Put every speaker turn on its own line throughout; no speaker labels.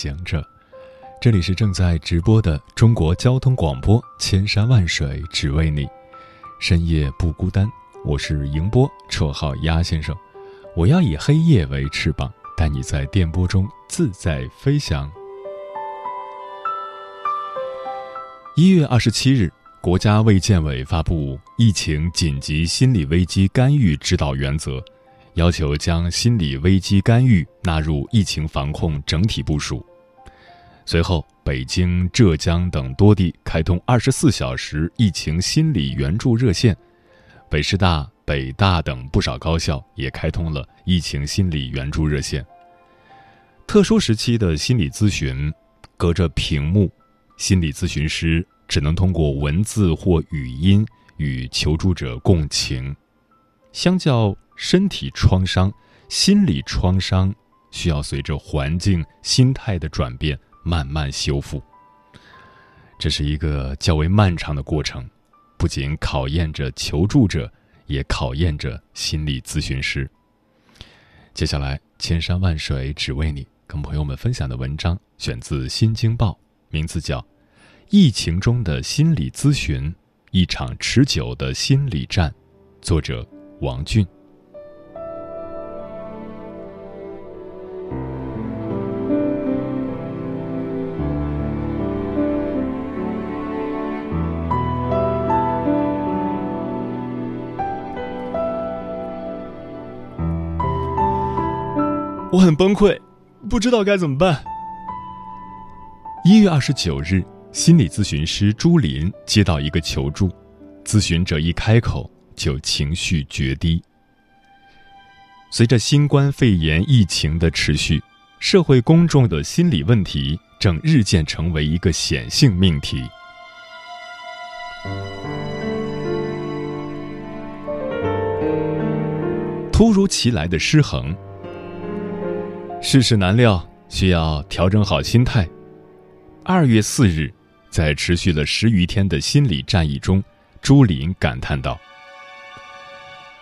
行者，这里是正在直播的中国交通广播，千山万水只为你，深夜不孤单。我是迎波，绰号鸭先生。我要以黑夜为翅膀，带你在电波中自在飞翔。一月二十七日，国家卫健委发布《疫情紧急心理危机干预指导原则》。要求将心理危机干预纳入疫情防控整体部署。随后，北京、浙江等多地开通二十四小时疫情心理援助热线，北师大、北大等不少高校也开通了疫情心理援助热线。特殊时期的心理咨询，隔着屏幕，心理咨询师只能通过文字或语音与求助者共情，相较。身体创伤、心理创伤需要随着环境、心态的转变慢慢修复。这是一个较为漫长的过程，不仅考验着求助者，也考验着心理咨询师。接下来，千山万水只为你，跟朋友们分享的文章选自《新京报》，名字叫《疫情中的心理咨询：一场持久的心理战》，作者王俊。
很崩溃，不知道该怎么办。
一月二十九日，心理咨询师朱林接到一个求助，咨询者一开口就情绪决堤。随着新冠肺炎疫情的持续，社会公众的心理问题正日渐成为一个显性命题。突如其来的失衡。世事难料，需要调整好心态。二月四日，在持续了十余天的心理战役中，朱琳感叹道：“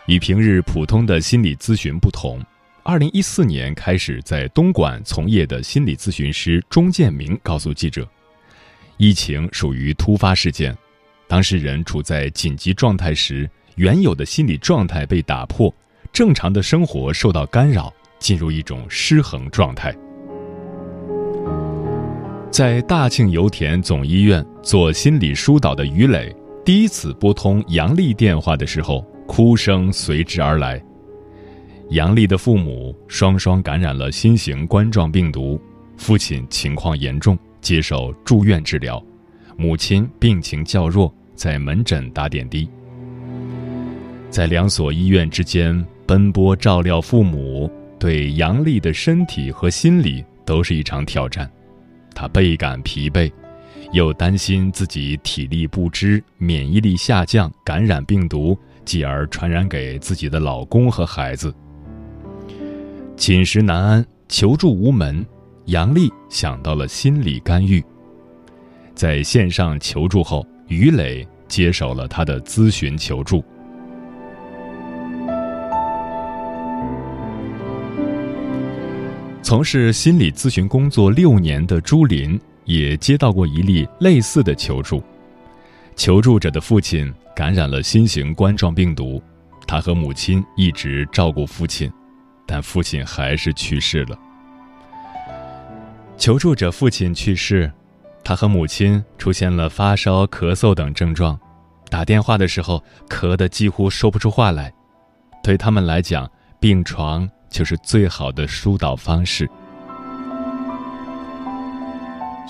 与平日普通的心理咨询不同，二零一四年开始在东莞从业的心理咨询师钟建明告诉记者，疫情属于突发事件，当事人处在紧急状态时，原有的心理状态被打破，正常的生活受到干扰。”进入一种失衡状态。在大庆油田总医院做心理疏导的于磊，第一次拨通杨丽电话的时候，哭声随之而来。杨丽的父母双双感染了新型冠状病毒，父亲情况严重，接受住院治疗；母亲病情较弱，在门诊打点滴。在两所医院之间奔波照料父母。对杨丽的身体和心理都是一场挑战，她倍感疲惫，又担心自己体力不支、免疫力下降、感染病毒，继而传染给自己的老公和孩子。寝食难安，求助无门，杨丽想到了心理干预。在线上求助后，于磊接手了他的咨询求助。从事心理咨询工作六年的朱林也接到过一例类似的求助。求助者的父亲感染了新型冠状病毒，他和母亲一直照顾父亲，但父亲还是去世了。求助者父亲去世，他和母亲出现了发烧、咳嗽等症状，打电话的时候咳得几乎说不出话来，对他们来讲，病床。就是最好的疏导方式。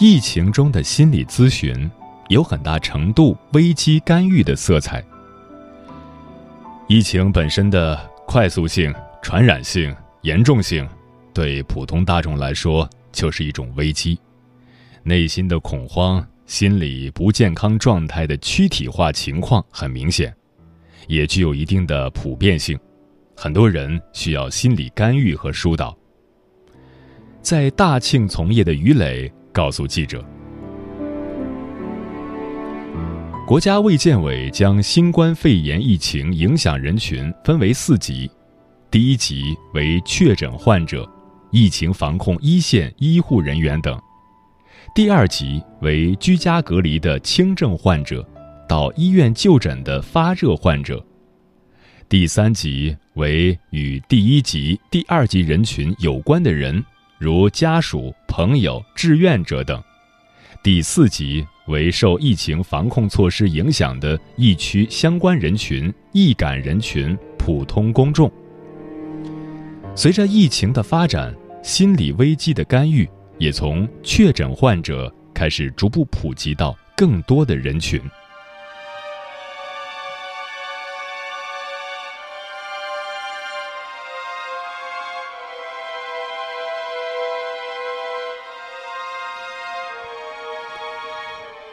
疫情中的心理咨询有很大程度危机干预的色彩。疫情本身的快速性、传染性严重性对普通大众来说就是一种危机。内心的恐慌、心理不健康状态的躯体化情况很明显，也具有一定的普遍性。很多人需要心理干预和疏导。在大庆从业的于磊告诉记者：“国家卫健委将新冠肺炎疫情影响人群分为四级，第一级为确诊患者、疫情防控一线医护人员等；第二级为居家隔离的轻症患者，到医院就诊的发热患者。”第三级为与第一级、第二级人群有关的人，如家属、朋友、志愿者等；第四级为受疫情防控措施影响的疫区相关人群、易感人群、普通公众。随着疫情的发展，心理危机的干预也从确诊患者开始逐步普及到更多的人群。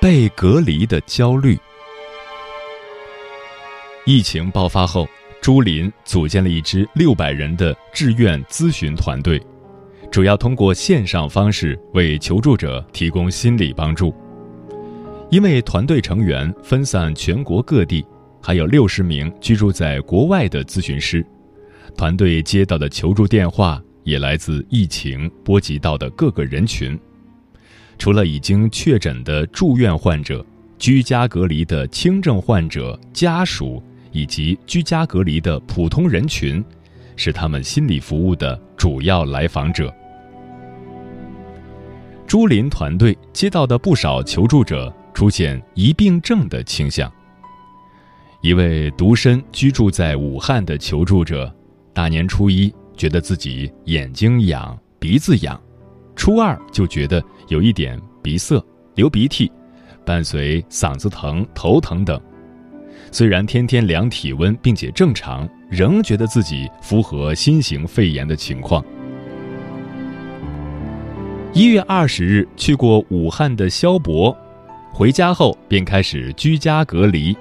被隔离的焦虑。疫情爆发后，朱林组建了一支六百人的志愿咨询团队，主要通过线上方式为求助者提供心理帮助。因为团队成员分散全国各地，还有六十名居住在国外的咨询师，团队接到的求助电话也来自疫情波及到的各个人群。除了已经确诊的住院患者、居家隔离的轻症患者家属以及居家隔离的普通人群，是他们心理服务的主要来访者。朱林团队接到的不少求助者出现疑病症的倾向。一位独身居住在武汉的求助者，大年初一觉得自己眼睛痒、鼻子痒。初二就觉得有一点鼻塞、流鼻涕，伴随嗓子疼、头疼等。虽然天天量体温并且正常，仍觉得自己符合新型肺炎的情况。一月二十日去过武汉的肖博，回家后便开始居家隔离。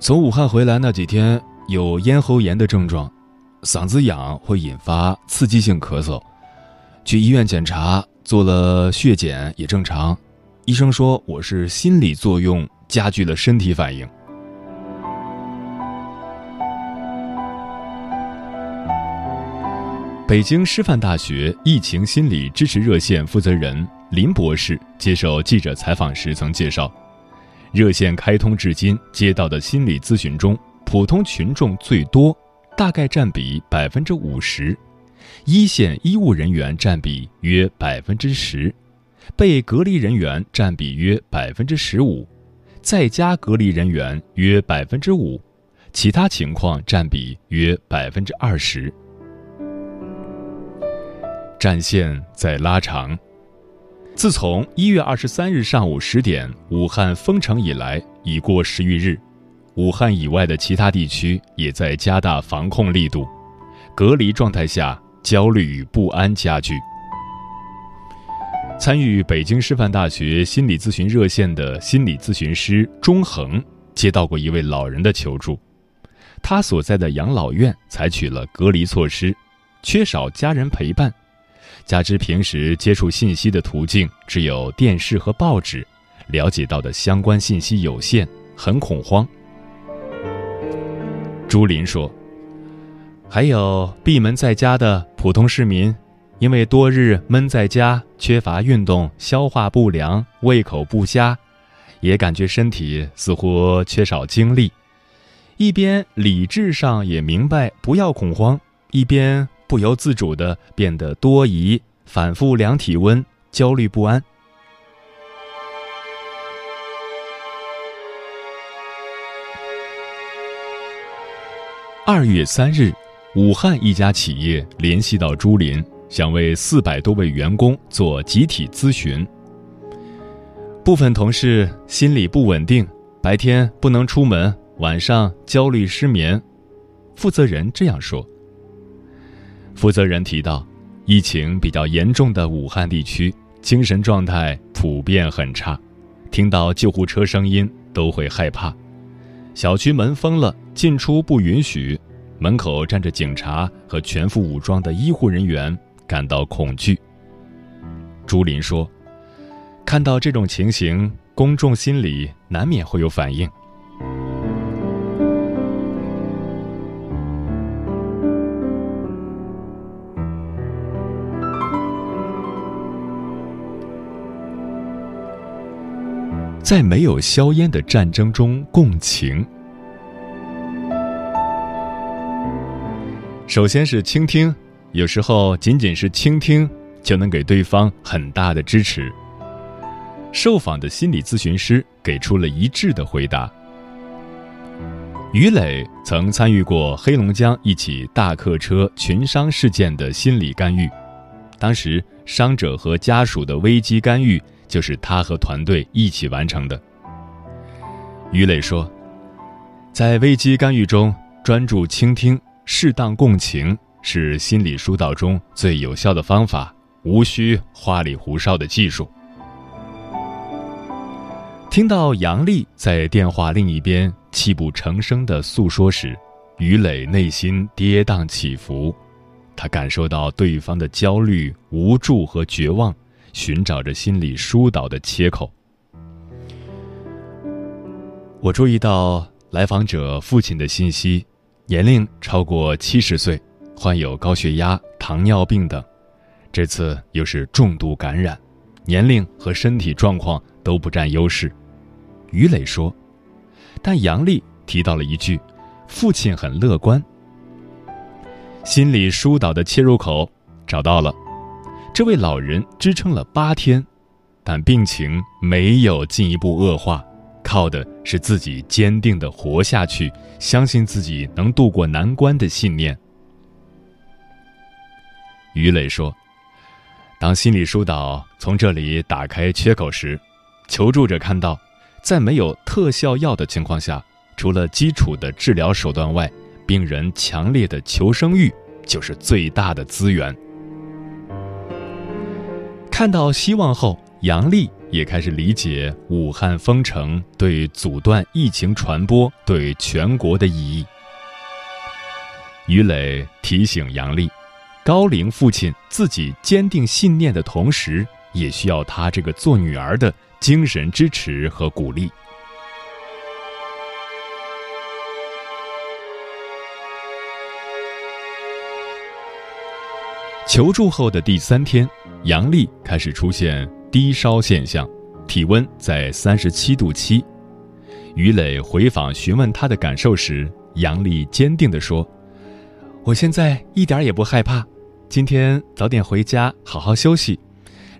从武汉回来那几天有咽喉炎的症状，嗓子痒会引发刺激性咳嗽。去医院检查，做了血检也正常，医生说我是心理作用加剧了身体反应。北京师范大学疫情心理支持热线负责人林博士接受记者采访时曾介绍，热线开通至今接到的心理咨询中，普通群众最多，大概占比百分之五十。一线医务人员占比约百分之十，被隔离人员占比约百分之十五，在家隔离人员约百分之五，其他情况占比约百分之二十。战线在拉长，自从一月二十三日上午十点武汉封城以来，已过十余日，武汉以外的其他地区也在加大防控力度，隔离状态下。焦虑与不安加剧。参与北京师范大学心理咨询热线的心理咨询师钟恒接到过一位老人的求助，他所在的养老院采取了隔离措施，缺少家人陪伴，加之平时接触信息的途径只有电视和报纸，了解到的相关信息有限，很恐慌。朱林说。还有闭门在家的普通市民，因为多日闷在家，缺乏运动，消化不良，胃口不佳，也感觉身体似乎缺少精力。一边理智上也明白不要恐慌，一边不由自主的变得多疑，反复量体温，焦虑不安。二月三日。武汉一家企业联系到朱林，想为四百多位员工做集体咨询。部分同事心理不稳定，白天不能出门，晚上焦虑失眠。负责人这样说：“负责人提到，疫情比较严重的武汉地区，精神状态普遍很差，听到救护车声音都会害怕。小区门封了，进出不允许，门口站着警察和全副武装的医护人员，感到恐惧。朱林说：“看到这种情形，公众心里难免会有反应。”在没有硝烟的战争中共情。首先是倾听，有时候仅仅是倾听就能给对方很大的支持。受访的心理咨询师给出了一致的回答。于磊曾参与过黑龙江一起大客车群伤事件的心理干预，当时伤者和家属的危机干预。就是他和团队一起完成的。于磊说，在危机干预中，专注倾听、适当共情是心理疏导中最有效的方法，无需花里胡哨的技术。听到杨丽在电话另一边泣不成声的诉说时，于磊内心跌宕起伏，他感受到对方的焦虑、无助和绝望。寻找着心理疏导的切口。我注意到来访者父亲的信息，年龄超过七十岁，患有高血压、糖尿病等，这次又是重度感染，年龄和身体状况都不占优势。于磊说，但杨丽提到了一句：“父亲很乐观。”心理疏导的切入口找到了。这位老人支撑了八天，但病情没有进一步恶化，靠的是自己坚定的活下去，相信自己能渡过难关的信念。于磊说：“当心理疏导从这里打开缺口时，求助者看到，在没有特效药的情况下，除了基础的治疗手段外，病人强烈的求生欲就是最大的资源。”看到希望后，杨丽也开始理解武汉封城对阻断疫情传播对全国的意义。于磊提醒杨丽，高龄父亲自己坚定信念的同时，也需要他这个做女儿的精神支持和鼓励。求助后的第三天。杨丽开始出现低烧现象，体温在三十七度七。于磊回访询问他的感受时，杨丽坚定地说：“我现在一点也不害怕，今天早点回家好好休息。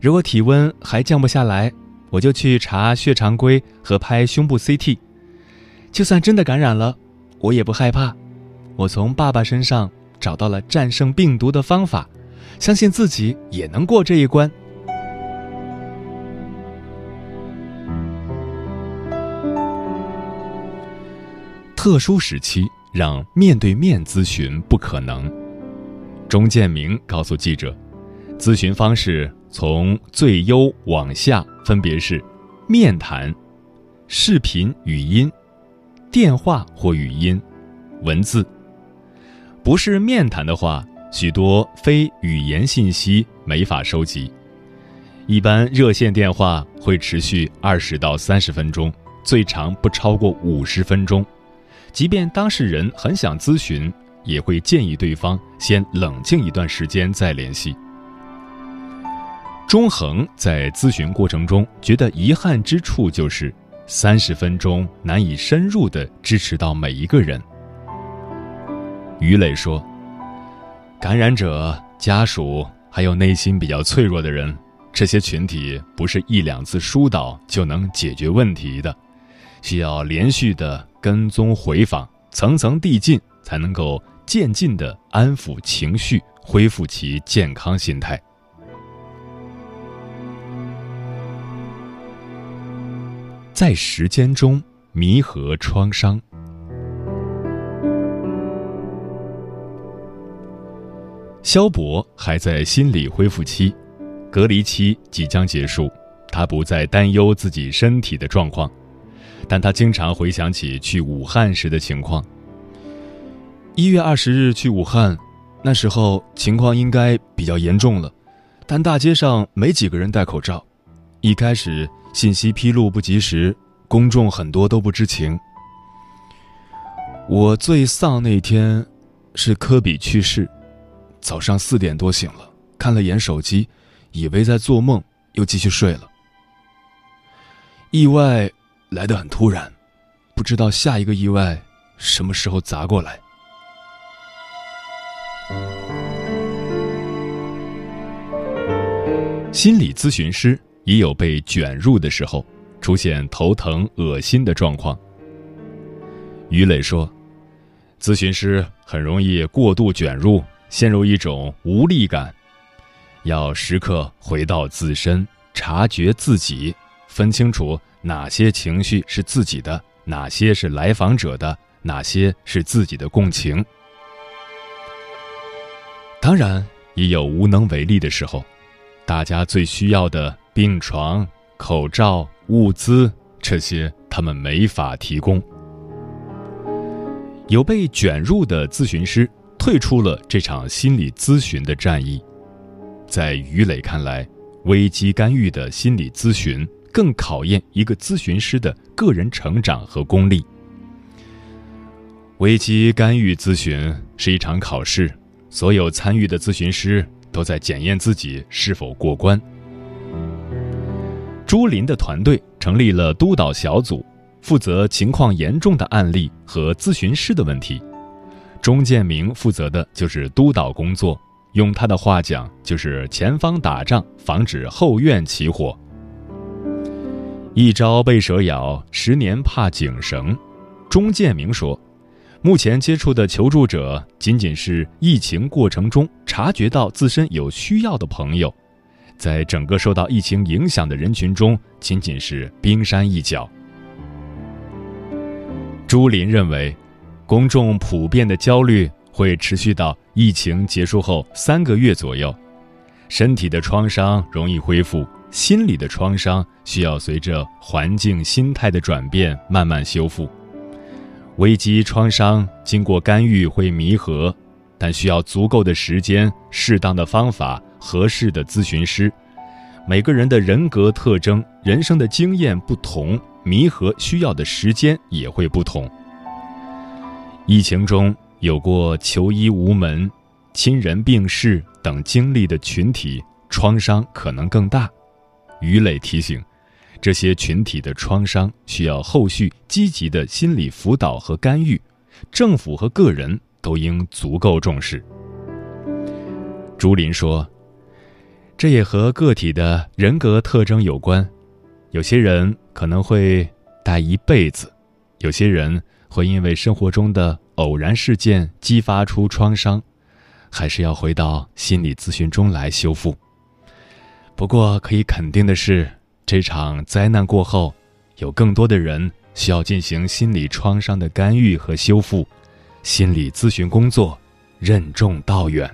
如果体温还降不下来，我就去查血常规和拍胸部 CT。就算真的感染了，我也不害怕。我从爸爸身上找到了战胜病毒的方法。”相信自己也能过这一关。特殊时期让面对面咨询不可能。钟建明告诉记者，咨询方式从最优往下分别是：面谈、视频语音、电话或语音、文字。不是面谈的话。许多非语言信息没法收集，一般热线电话会持续二十到三十分钟，最长不超过五十分钟。即便当事人很想咨询，也会建议对方先冷静一段时间再联系。钟恒在咨询过程中觉得遗憾之处就是三十分钟难以深入的支持到每一个人。于磊说。感染者家属还有内心比较脆弱的人，这些群体不是一两次疏导就能解决问题的，需要连续的跟踪回访，层层递进，才能够渐进的安抚情绪，恢复其健康心态。在时间中弥合创伤。萧博还在心理恢复期，隔离期即将结束，他不再担忧自己身体的状况，但他经常回想起去武汉时的情况。一月二十日去武汉，那时候情况应该比较严重了，但大街上没几个人戴口罩。一开始信息披露不及时，公众很多都不知情。我最丧那天，是科比去世。早上四点多醒了，看了眼手机，以为在做梦，又继续睡了。意外来得很突然，不知道下一个意外什么时候砸过来。心理咨询师也有被卷入的时候，出现头疼、恶心的状况。于磊说。咨询师很容易过度卷入，陷入一种无力感，要时刻回到自身，察觉自己，分清楚哪些情绪是自己的，哪些是来访者的，哪些是自己的共情。当然，也有无能为力的时候，大家最需要的病床、口罩、物资，这些他们没法提供。有被卷入的咨询师退出了这场心理咨询的战役，在于磊看来，危机干预的心理咨询更考验一个咨询师的个人成长和功力。危机干预咨询是一场考试，所有参与的咨询师都在检验自己是否过关。朱林的团队成立了督导小组。负责情况严重的案例和咨询师的问题，钟建明负责的就是督导工作。用他的话讲，就是前方打仗，防止后院起火。一朝被蛇咬，十年怕井绳。钟建明说，目前接触的求助者仅仅是疫情过程中察觉到自身有需要的朋友，在整个受到疫情影响的人群中，仅仅是冰山一角。朱林认为，公众普遍的焦虑会持续到疫情结束后三个月左右，身体的创伤容易恢复，心理的创伤需要随着环境、心态的转变慢慢修复。危机创伤经过干预会弥合，但需要足够的时间、适当的方法、合适的咨询师。每个人的人格特征、人生的经验不同。弥合需要的时间也会不同。疫情中有过求医无门、亲人病逝等经历的群体，创伤可能更大。于磊提醒，这些群体的创伤需要后续积极的心理辅导和干预，政府和个人都应足够重视。朱林说：“这也和个体的人格特征有关。”有些人可能会带一辈子，有些人会因为生活中的偶然事件激发出创伤，还是要回到心理咨询中来修复。不过可以肯定的是，这场灾难过后，有更多的人需要进行心理创伤的干预和修复，心理咨询工作任重道远。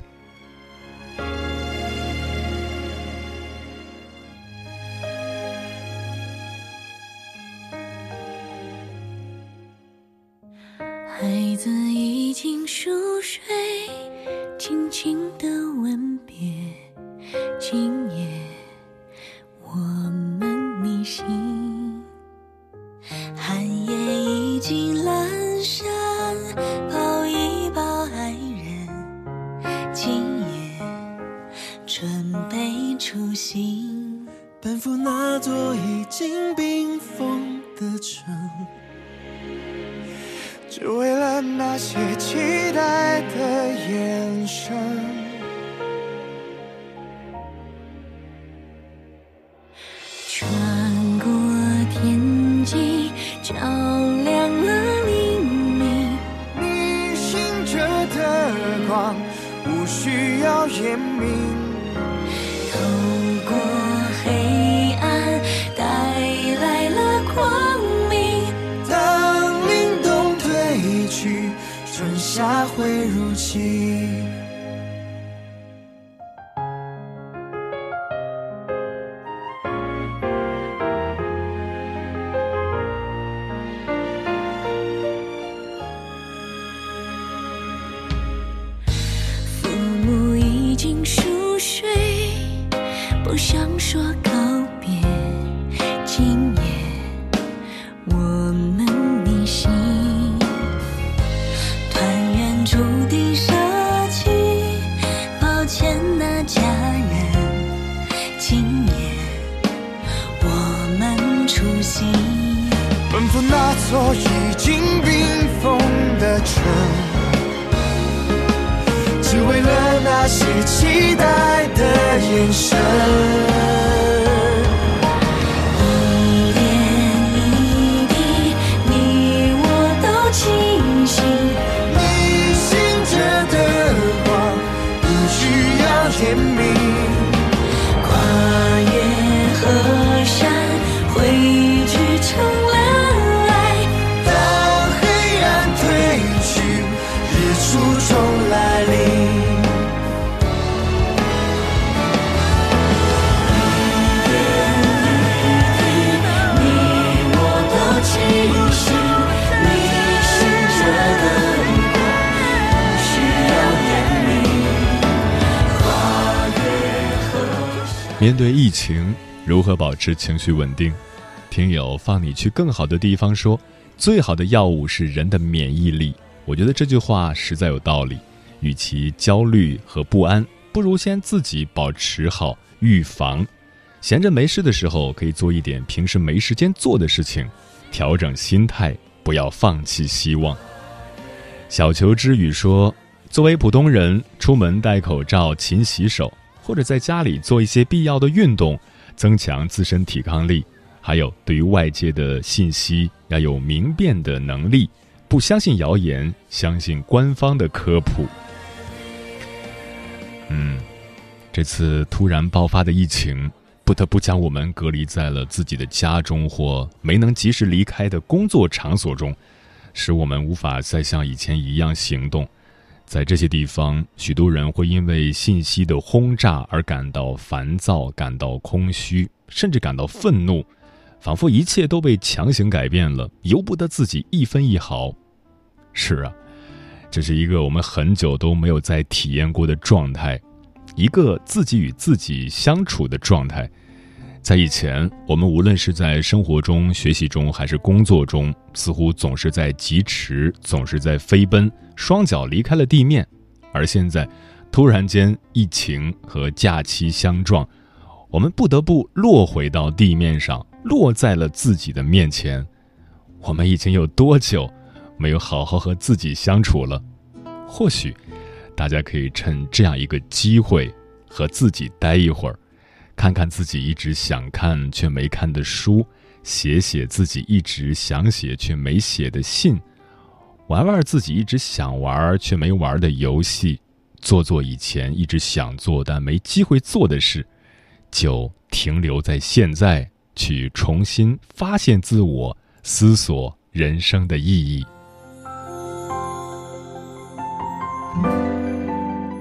面对疫情，如何保持情绪稳定？听友放你去更好的地方说，最好的药物是人的免疫力。我觉得这句话实在有道理。与其焦虑和不安，不如先自己保持好预防。闲着没事的时候，可以做一点平时没时间做的事情，调整心态，不要放弃希望。小球之语说：“作为普通人，出门戴口罩，勤洗手。”或者在家里做一些必要的运动，增强自身抵抗力。还有，对于外界的信息要有明辨的能力，不相信谣言，相信官方的科普。嗯，这次突然爆发的疫情，不得不将我们隔离在了自己的家中或没能及时离开的工作场所中，使我们无法再像以前一样行动。在这些地方，许多人会因为信息的轰炸而感到烦躁、感到空虚，甚至感到愤怒，仿佛一切都被强行改变了，由不得自己一分一毫。是啊，这是一个我们很久都没有再体验过的状态，一个自己与自己相处的状态。在以前，我们无论是在生活中、学习中，还是工作中，似乎总是在疾驰，总是在飞奔，双脚离开了地面。而现在，突然间，疫情和假期相撞，我们不得不落回到地面上，落在了自己的面前。我们已经有多久没有好好和自己相处了？或许，大家可以趁这样一个机会，和自己待一会儿。看看自己一直想看却没看的书，写写自己一直想写却没写的信，玩玩自己一直想玩却没玩的游戏，做做以前一直想做但没机会做的事，就停留在现在，去重新发现自我，思索人生的意义。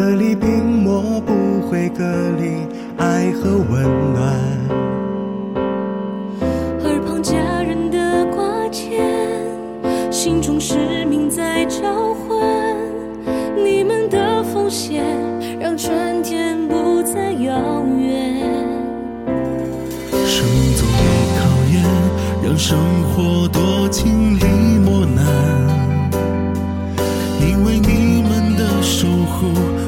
隔离病魔不会隔离爱和温暖，
耳旁家人的挂牵，心中使命在召唤。你们的奉献，让春天不再遥远。
生命总有考验，让生活多经历磨难。因为你们的守护。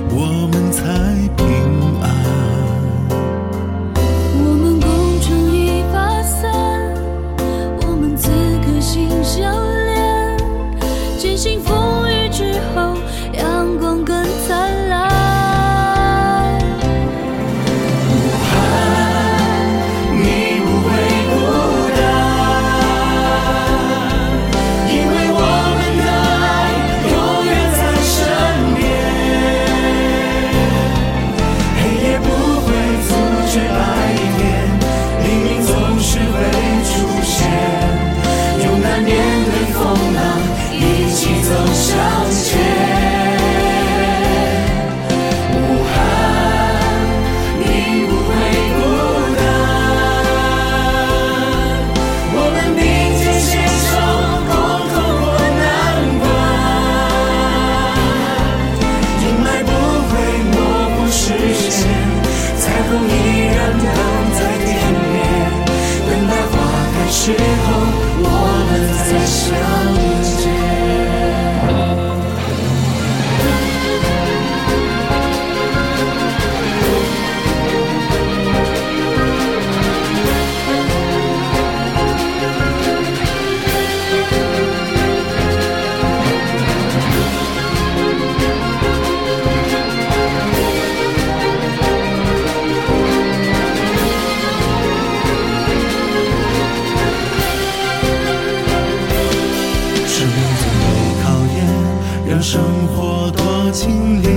清
凉